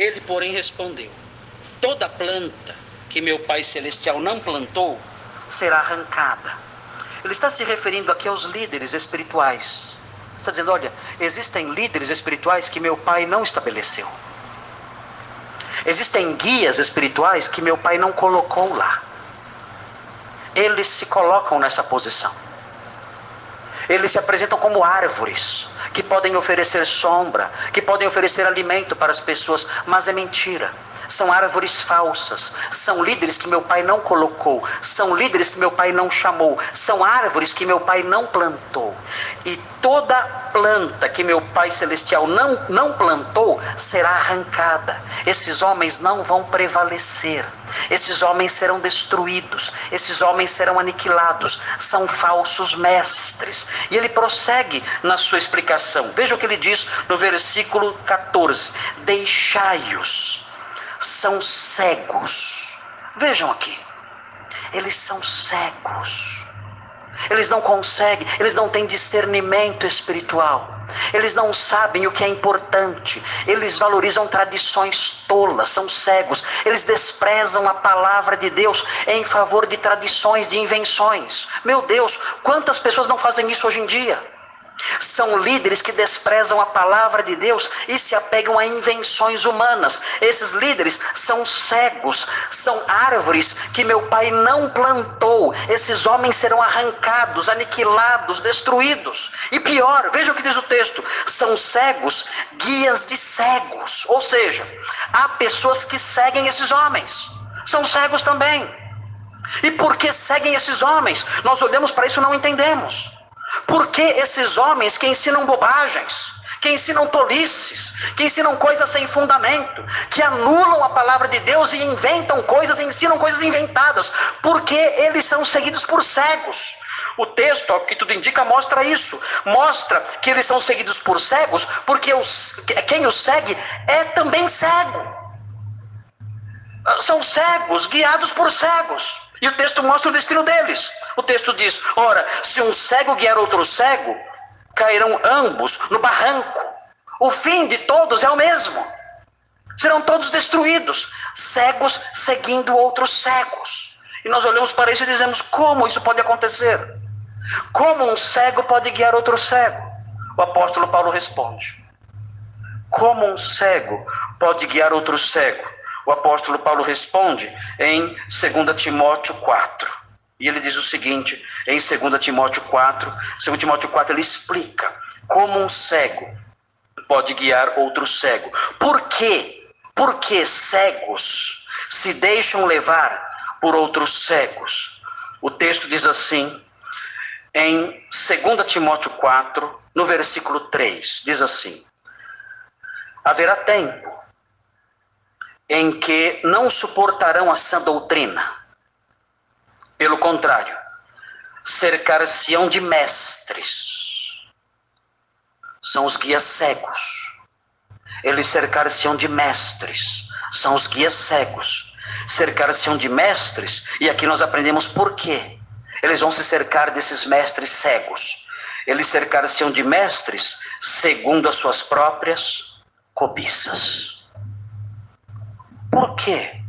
Ele, porém, respondeu: Toda planta que meu Pai Celestial não plantou será arrancada. Ele está se referindo aqui aos líderes espirituais. Está dizendo: olha, existem líderes espirituais que meu Pai não estabeleceu. Existem guias espirituais que meu Pai não colocou lá. Eles se colocam nessa posição. Eles se apresentam como árvores que podem oferecer sombra, que podem oferecer alimento para as pessoas, mas é mentira. São árvores falsas, são líderes que meu pai não colocou, são líderes que meu pai não chamou, são árvores que meu pai não plantou. E toda planta que meu Pai Celestial não, não plantou será arrancada. Esses homens não vão prevalecer. Esses homens serão destruídos, esses homens serão aniquilados, são falsos mestres. E ele prossegue na sua explicação. Veja o que ele diz no versículo 14: Deixai-os, são cegos. Vejam aqui, eles são cegos. Eles não conseguem, eles não têm discernimento espiritual. Eles não sabem o que é importante. Eles valorizam tradições tolas, são cegos. Eles desprezam a palavra de Deus em favor de tradições, de invenções. Meu Deus, quantas pessoas não fazem isso hoje em dia? São líderes que desprezam a palavra de Deus e se apegam a invenções humanas. Esses líderes são cegos, são árvores que meu pai não plantou. Esses homens serão arrancados, aniquilados, destruídos. E pior, veja o que diz o texto: são cegos, guias de cegos. Ou seja, há pessoas que seguem esses homens, são cegos também. E por que seguem esses homens? Nós olhamos para isso e não entendemos. Por que esses homens que ensinam bobagens, que ensinam tolices, que ensinam coisas sem fundamento, que anulam a palavra de Deus e inventam coisas ensinam coisas inventadas? Porque eles são seguidos por cegos. O texto, ao que tudo indica, mostra isso. Mostra que eles são seguidos por cegos, porque os, quem os segue é também cego. São cegos, guiados por cegos. E o texto mostra o destino deles. O texto diz: ora, se um cego guiar outro cego, cairão ambos no barranco. O fim de todos é o mesmo. Serão todos destruídos, cegos seguindo outros cegos. E nós olhamos para isso e dizemos: como isso pode acontecer? Como um cego pode guiar outro cego? O apóstolo Paulo responde: Como um cego pode guiar outro cego? O apóstolo Paulo responde em 2 Timóteo 4. E ele diz o seguinte, em 2 Timóteo 4, 2 Timóteo 4 ele explica como um cego pode guiar outro cego. Por quê? Porque cegos se deixam levar por outros cegos. O texto diz assim, em 2 Timóteo 4, no versículo 3, diz assim: Haverá tempo em que não suportarão a sã doutrina. Pelo contrário, cercar-se-ão de mestres. São os guias cegos. Eles cercar-se-ão de mestres. São os guias cegos. Cercar-se-ão de mestres, e aqui nós aprendemos por quê. Eles vão se cercar desses mestres cegos. Eles cercar-se-ão de mestres segundo as suas próprias cobiças. Por que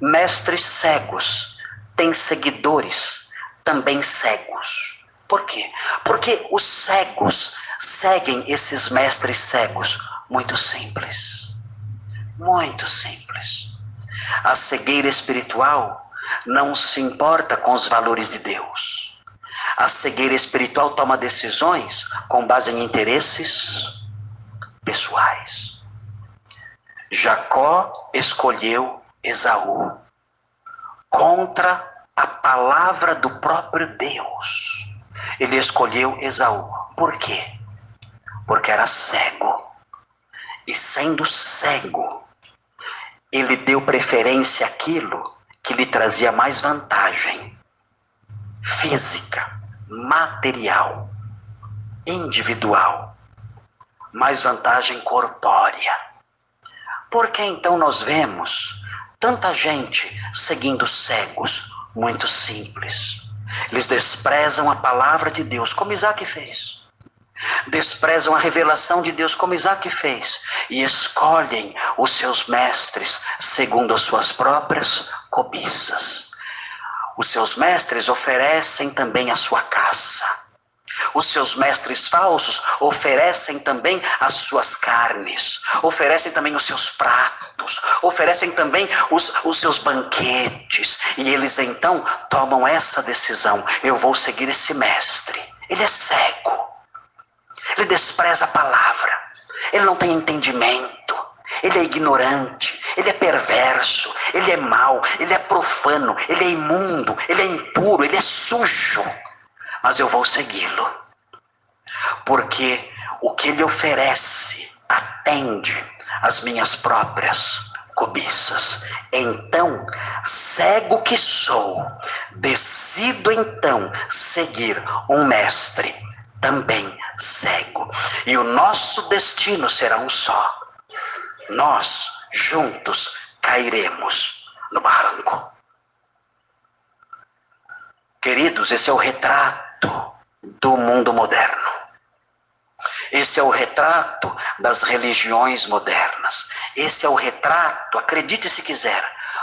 mestres cegos têm seguidores também cegos? Por quê? Porque os cegos seguem esses mestres cegos. Muito simples. Muito simples. A cegueira espiritual não se importa com os valores de Deus. A cegueira espiritual toma decisões com base em interesses pessoais. Jacó escolheu Esaú contra a palavra do próprio Deus. Ele escolheu Esaú. Por quê? Porque era cego. E sendo cego, ele deu preferência àquilo que lhe trazia mais vantagem física, material, individual, mais vantagem corpórea. Por que então nós vemos tanta gente seguindo cegos? Muito simples. Eles desprezam a palavra de Deus, como Isaac fez. desprezam a revelação de Deus, como Isaac fez, e escolhem os seus mestres segundo as suas próprias cobiças. Os seus mestres oferecem também a sua caça. Os seus mestres falsos oferecem também as suas carnes, oferecem também os seus pratos, oferecem também os, os seus banquetes. E eles então tomam essa decisão: eu vou seguir esse mestre. Ele é cego, ele despreza a palavra, ele não tem entendimento, ele é ignorante, ele é perverso, ele é mau, ele é profano, ele é imundo, ele é impuro, ele é sujo. Mas eu vou segui-lo, porque o que ele oferece atende às minhas próprias cobiças. Então, cego que sou, decido então seguir um mestre também cego. E o nosso destino será um só. Nós juntos cairemos no barranco. Queridos, esse é o retrato do mundo moderno. Esse é o retrato das religiões modernas. Esse é o retrato, acredite se quiser,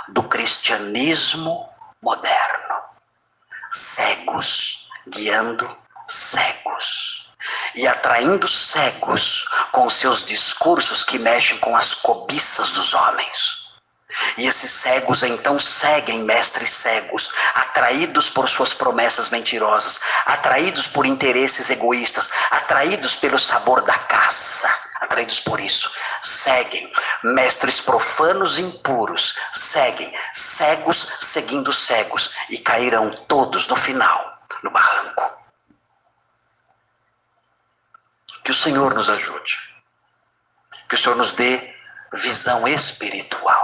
do cristianismo moderno. Cegos guiando cegos e atraindo cegos com seus discursos que mexem com as cobiças dos homens. E esses cegos então seguem mestres cegos, atraídos por suas promessas mentirosas, atraídos por interesses egoístas, atraídos pelo sabor da caça, atraídos por isso. Seguem mestres profanos e impuros, seguem cegos seguindo cegos e cairão todos no final no barranco. Que o Senhor nos ajude. Que o Senhor nos dê visão espiritual.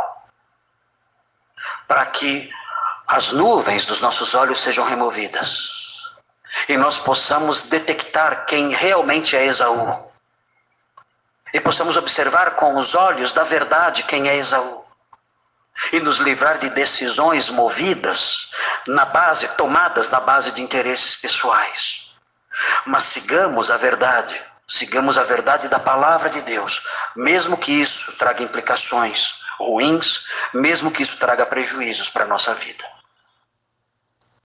Que as nuvens dos nossos olhos sejam removidas. E nós possamos detectar quem realmente é Esaú. E possamos observar com os olhos da verdade quem é Esaú. E nos livrar de decisões movidas na base, tomadas na base de interesses pessoais. Mas sigamos a verdade Sigamos a verdade da palavra de Deus, mesmo que isso traga implicações ruins, mesmo que isso traga prejuízos para a nossa vida.